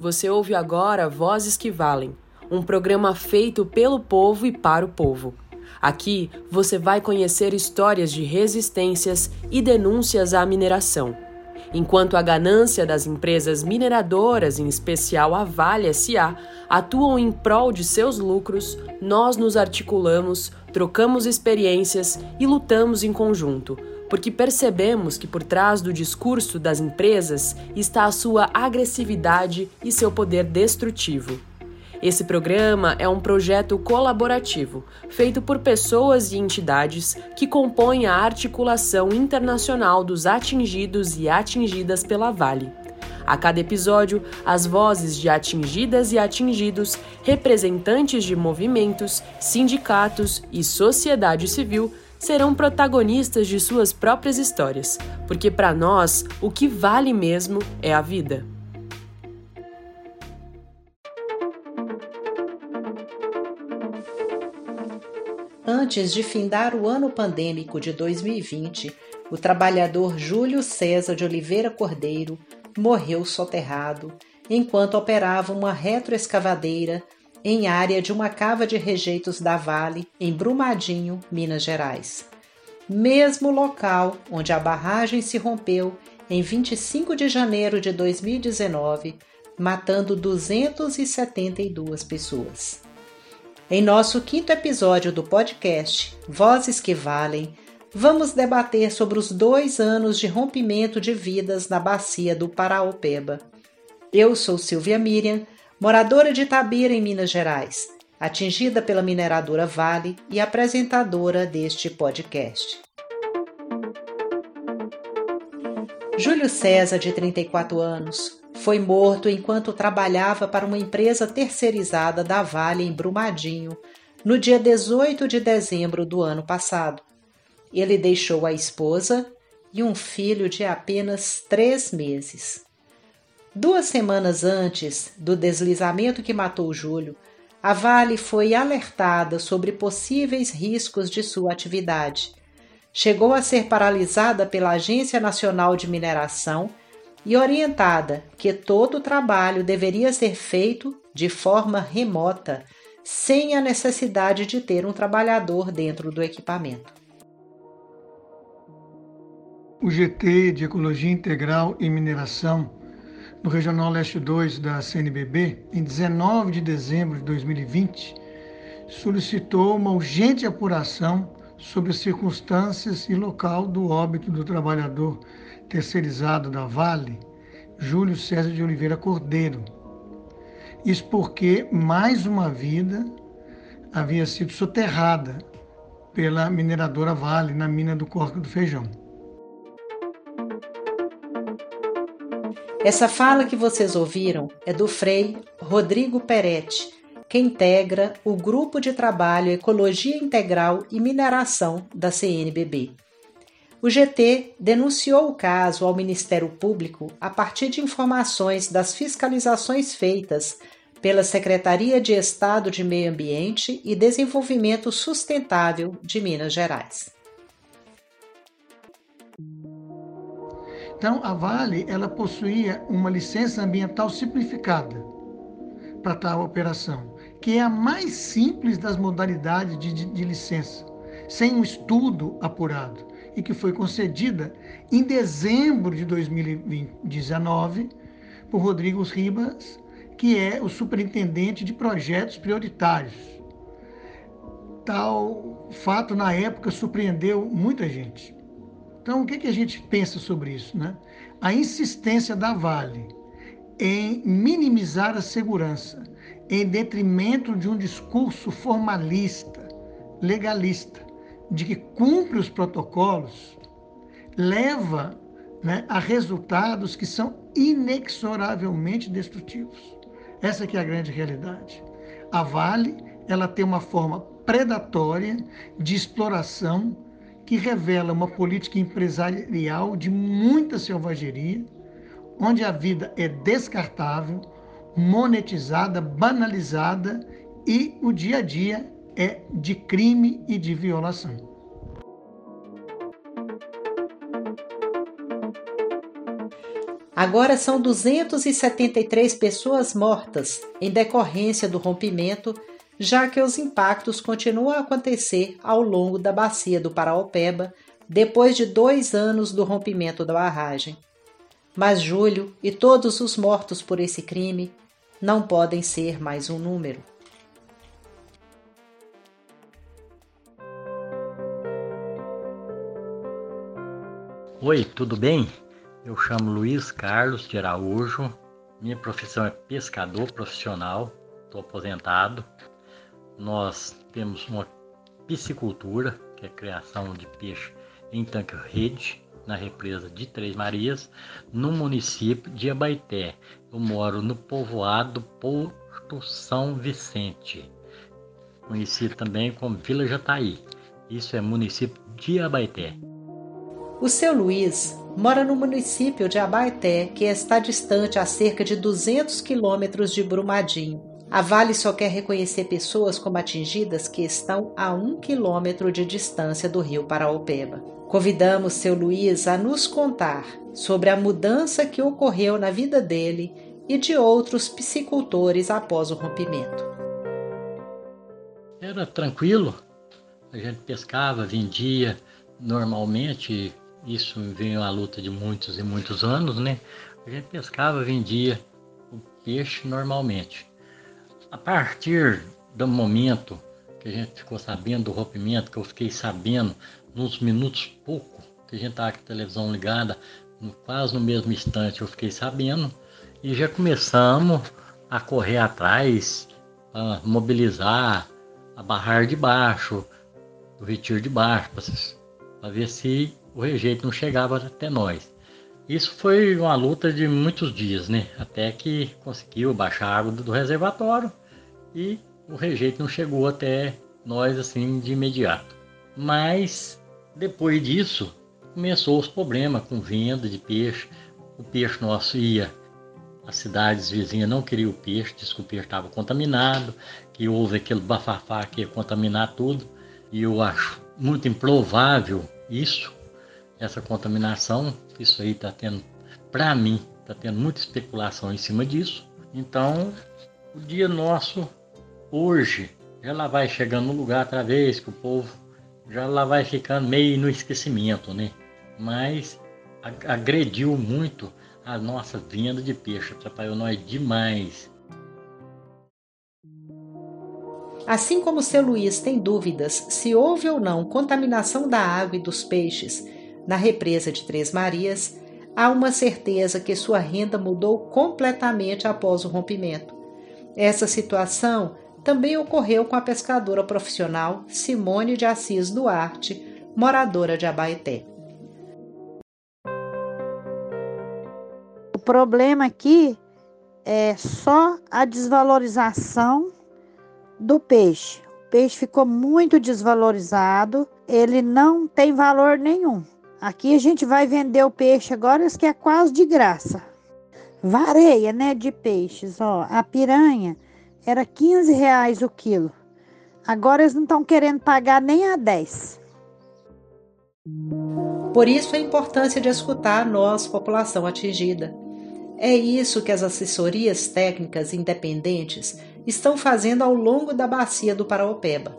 Você ouve agora Vozes que Valem, um programa feito pelo povo e para o povo. Aqui você vai conhecer histórias de resistências e denúncias à mineração. Enquanto a ganância das empresas mineradoras, em especial a Vale SA, atuam em prol de seus lucros, nós nos articulamos, trocamos experiências e lutamos em conjunto porque percebemos que por trás do discurso das empresas está a sua agressividade e seu poder destrutivo. Esse programa é um projeto colaborativo, feito por pessoas e entidades que compõem a articulação internacional dos atingidos e atingidas pela Vale. A cada episódio, as vozes de atingidas e atingidos, representantes de movimentos, sindicatos e sociedade civil serão protagonistas de suas próprias histórias, porque para nós o que vale mesmo é a vida. Antes de findar o ano pandêmico de 2020, o trabalhador Júlio César de Oliveira Cordeiro morreu soterrado enquanto operava uma retroescavadeira em área de uma cava de rejeitos da Vale, em Brumadinho, Minas Gerais. Mesmo local onde a barragem se rompeu em 25 de janeiro de 2019, matando 272 pessoas. Em nosso quinto episódio do podcast Vozes que Valem, vamos debater sobre os dois anos de rompimento de vidas na bacia do Paraopeba. Eu sou Silvia Miriam moradora de Itabira, em Minas Gerais, atingida pela mineradora Vale e apresentadora deste podcast. Júlio César, de 34 anos, foi morto enquanto trabalhava para uma empresa terceirizada da Vale em Brumadinho, no dia 18 de dezembro do ano passado. Ele deixou a esposa e um filho de apenas três meses. Duas semanas antes do deslizamento que matou Júlio, a Vale foi alertada sobre possíveis riscos de sua atividade. Chegou a ser paralisada pela Agência Nacional de Mineração e orientada que todo o trabalho deveria ser feito de forma remota, sem a necessidade de ter um trabalhador dentro do equipamento. O GT de Ecologia Integral e Mineração no Regional Leste 2 da CNBB, em 19 de dezembro de 2020, solicitou uma urgente apuração sobre as circunstâncias e local do óbito do trabalhador terceirizado da Vale, Júlio César de Oliveira Cordeiro. Isso porque mais uma vida havia sido soterrada pela mineradora Vale na mina do Corpo do Feijão. Essa fala que vocês ouviram é do Frei Rodrigo Peretti, que integra o Grupo de Trabalho Ecologia Integral e Mineração da CNBB. O GT denunciou o caso ao Ministério Público a partir de informações das fiscalizações feitas pela Secretaria de Estado de Meio Ambiente e Desenvolvimento Sustentável de Minas Gerais. Então, a Vale ela possuía uma licença ambiental simplificada para tal operação, que é a mais simples das modalidades de, de, de licença, sem um estudo apurado, e que foi concedida em dezembro de 2019 por Rodrigo Ribas, que é o superintendente de projetos prioritários. Tal fato, na época, surpreendeu muita gente. Então, o que, que a gente pensa sobre isso? Né? A insistência da Vale em minimizar a segurança em detrimento de um discurso formalista, legalista, de que cumpre os protocolos, leva né, a resultados que são inexoravelmente destrutivos. Essa que é a grande realidade. A Vale ela tem uma forma predatória de exploração que revela uma política empresarial de muita selvageria, onde a vida é descartável, monetizada, banalizada e o dia a dia é de crime e de violação. Agora são 273 pessoas mortas em decorrência do rompimento, já que os impactos continuam a acontecer ao longo da bacia do Paraopeba depois de dois anos do rompimento da barragem. Mas Júlio e todos os mortos por esse crime não podem ser mais um número. Oi, tudo bem? Eu chamo Luiz Carlos de Araújo. Minha profissão é pescador profissional, estou aposentado. Nós temos uma piscicultura, que é a criação de peixe em tanque-rede, na represa de Três Marias, no município de Abaité. Eu moro no povoado Porto São Vicente, conhecido também como Vila Jataí. Isso é município de Abaité. O seu Luiz mora no município de Abaeté, que está distante a cerca de 200 quilômetros de Brumadinho. A Vale só quer reconhecer pessoas como atingidas que estão a um quilômetro de distância do rio Paraopeba. Convidamos seu Luiz a nos contar sobre a mudança que ocorreu na vida dele e de outros piscicultores após o rompimento. Era tranquilo, a gente pescava, vendia normalmente isso veio a luta de muitos e muitos anos, né? A gente pescava, vendia o peixe normalmente. A partir do momento que a gente ficou sabendo do rompimento, que eu fiquei sabendo nos minutos pouco, que a gente estava com a televisão ligada, quase no mesmo instante eu fiquei sabendo, e já começamos a correr atrás, a mobilizar, a barrar de baixo, o retiro de baixo, para ver se o rejeito não chegava até nós. Isso foi uma luta de muitos dias, né? Até que conseguiu baixar a água do reservatório e o rejeito não chegou até nós assim de imediato. Mas depois disso começou os problemas com venda de peixe. O peixe nosso ia, as cidades vizinhas não queriam o peixe, disse que o peixe estava contaminado, que houve aquele bafafá que ia contaminar tudo. E eu acho muito improvável isso, essa contaminação, isso aí está tendo, para mim, está tendo muita especulação em cima disso. Então, o dia nosso hoje lá vai chegando no lugar outra vez que o povo já lá vai ficando meio no esquecimento, né? Mas agrediu muito a nossa venda de peixe, atrapalhou nós demais. Assim como seu Luiz tem dúvidas se houve ou não contaminação da água e dos peixes na represa de Três Marias, há uma certeza que sua renda mudou completamente após o rompimento. Essa situação também ocorreu com a pescadora profissional Simone de Assis Duarte, moradora de Abaeté. O problema aqui é só a desvalorização do peixe. O peixe ficou muito desvalorizado, ele não tem valor nenhum. Aqui a gente vai vender o peixe agora, que é quase de graça. Vareia, né, de peixes, ó. A piranha era 15 reais o quilo. Agora eles não estão querendo pagar nem a 10. Por isso a importância de escutar nós, população atingida. É isso que as assessorias técnicas independentes estão fazendo ao longo da bacia do Paraopeba.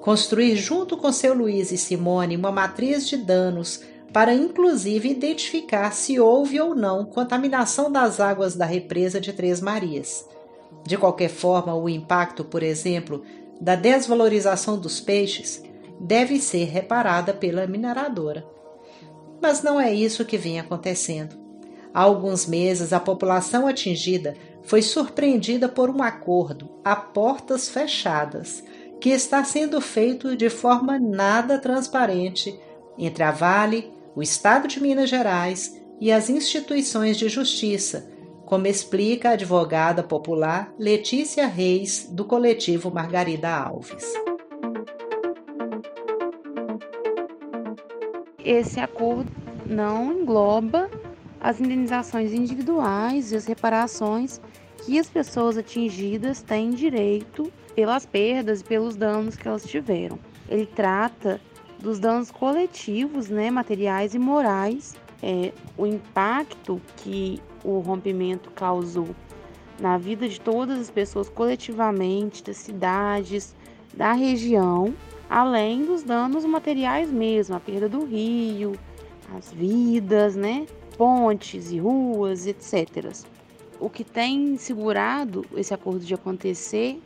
Construir junto com seu Luiz e Simone uma matriz de danos para inclusive identificar se houve ou não contaminação das águas da represa de Três Marias. De qualquer forma, o impacto, por exemplo, da desvalorização dos peixes deve ser reparada pela mineradora. Mas não é isso que vem acontecendo. Há alguns meses, a população atingida foi surpreendida por um acordo a portas fechadas, que está sendo feito de forma nada transparente entre a Vale, o Estado de Minas Gerais e as instituições de justiça, como explica a advogada popular Letícia Reis, do coletivo Margarida Alves. Esse acordo não engloba as indenizações individuais e as reparações que as pessoas atingidas têm direito pelas perdas e pelos danos que elas tiveram. Ele trata dos danos coletivos, né, materiais e morais, é, o impacto que o rompimento causou na vida de todas as pessoas coletivamente, das cidades, da região, além dos danos materiais mesmo, a perda do rio, as vidas, né? Pontes e ruas, etc. O que tem segurado esse acordo de acontecer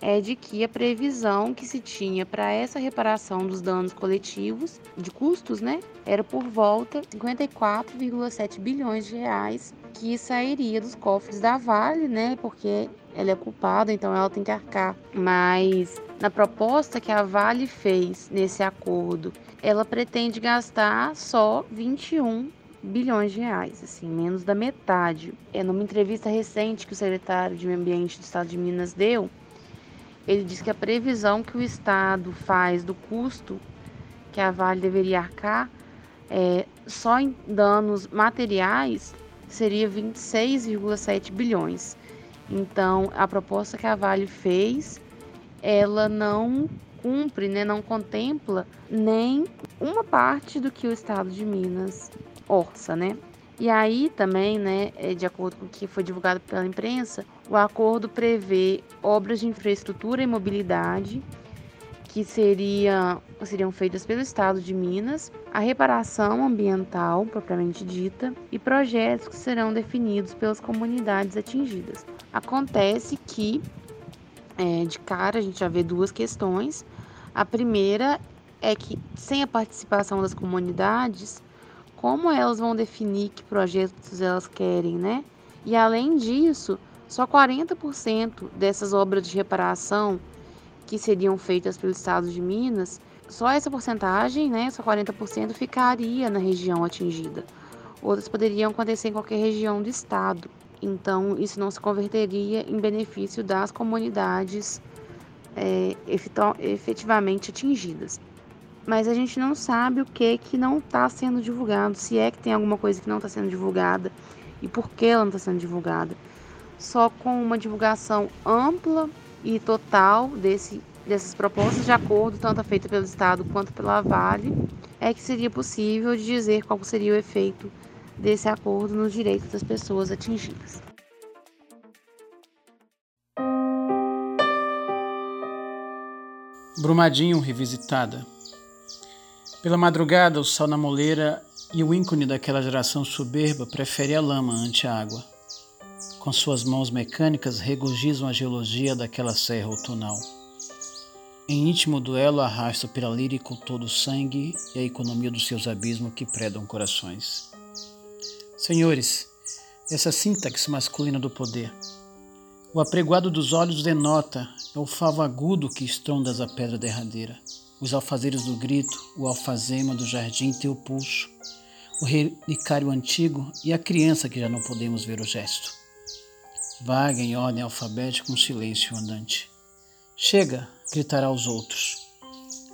é de que a previsão que se tinha para essa reparação dos danos coletivos, de custos, né, era por volta de 54,7 bilhões de reais que sairia dos cofres da Vale, né, porque ela é culpada, então ela tem que arcar. Mas na proposta que a Vale fez nesse acordo, ela pretende gastar só 21 bilhões de reais, assim, menos da metade. É numa entrevista recente que o secretário de Meio Ambiente do Estado de Minas deu, ele diz que a previsão que o Estado faz do custo que a Vale deveria arcar é, só em danos materiais seria 26,7 bilhões. Então, a proposta que a Vale fez, ela não cumpre, né, não contempla nem uma parte do que o Estado de Minas orça, né? E aí também, né, é, de acordo com o que foi divulgado pela imprensa, o acordo prevê obras de infraestrutura e mobilidade que seria, seriam feitas pelo Estado de Minas, a reparação ambiental propriamente dita e projetos que serão definidos pelas comunidades atingidas. Acontece que, é, de cara, a gente já vê duas questões. A primeira é que, sem a participação das comunidades, como elas vão definir que projetos elas querem, né? E além disso, só 40% dessas obras de reparação que seriam feitas pelo Estado de Minas, só essa porcentagem, né, só 40% ficaria na região atingida. Outras poderiam acontecer em qualquer região do estado. Então, isso não se converteria em benefício das comunidades é, efetivamente atingidas mas a gente não sabe o que que não está sendo divulgado, se é que tem alguma coisa que não está sendo divulgada e por que ela não está sendo divulgada. Só com uma divulgação ampla e total desse, dessas propostas de acordo, tanto feita pelo Estado quanto pela Vale, é que seria possível dizer qual seria o efeito desse acordo nos direitos das pessoas atingidas. Brumadinho revisitada. Pela madrugada, o sol na moleira e o ícone daquela geração soberba prefere a lama ante a água. Com suas mãos mecânicas regozijam a geologia daquela serra outonal. Em íntimo duelo arrasta o piralírico todo o sangue e a economia dos seus abismos que predam corações. Senhores, essa sintaxe masculina do poder. O apregoado dos olhos denota, é o favo agudo que estrondas a pedra derradeira os alfazeiros do grito, o alfazema do jardim teu pulso, o relicário antigo e a criança que já não podemos ver o gesto. Vaga em ordem alfabética um silêncio andante. Chega, gritará aos outros.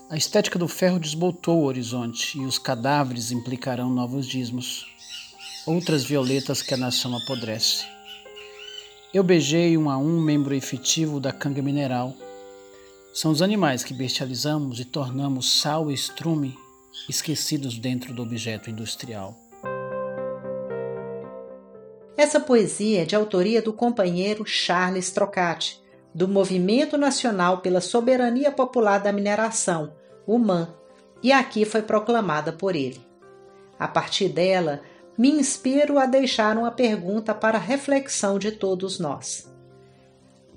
A estética do ferro desbotou o horizonte e os cadáveres implicarão novos dismos, outras violetas que a nação apodrece. Eu beijei um a um membro efetivo da canga mineral são os animais que bestializamos e tornamos sal e estrume esquecidos dentro do objeto industrial. Essa poesia é de autoria do companheiro Charles Trocati, do Movimento Nacional pela Soberania Popular da Mineração, o MAN, e aqui foi proclamada por ele. A partir dela, me inspiro a deixar uma pergunta para reflexão de todos nós.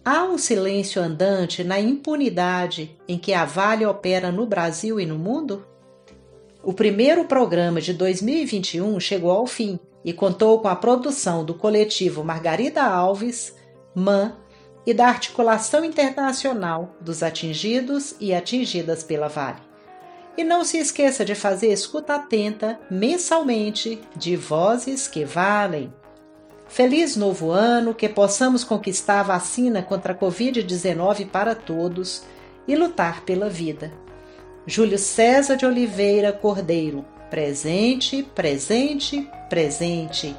Há um silêncio andante na impunidade em que a Vale opera no Brasil e no mundo? O primeiro programa de 2021 chegou ao fim e contou com a produção do coletivo Margarida Alves, MAN e da Articulação Internacional dos Atingidos e Atingidas pela Vale. E não se esqueça de fazer escuta atenta mensalmente de Vozes que Valem. Feliz novo ano, que possamos conquistar a vacina contra a Covid-19 para todos e lutar pela vida. Júlio César de Oliveira Cordeiro, presente, presente, presente.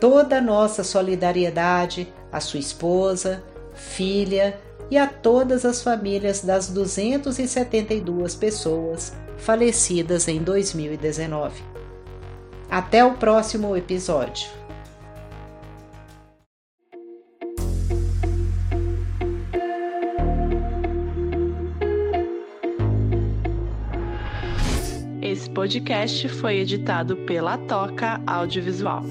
Toda a nossa solidariedade à sua esposa, filha e a todas as famílias das 272 pessoas falecidas em 2019. Até o próximo episódio. Podcast foi editado pela Toca Audiovisual.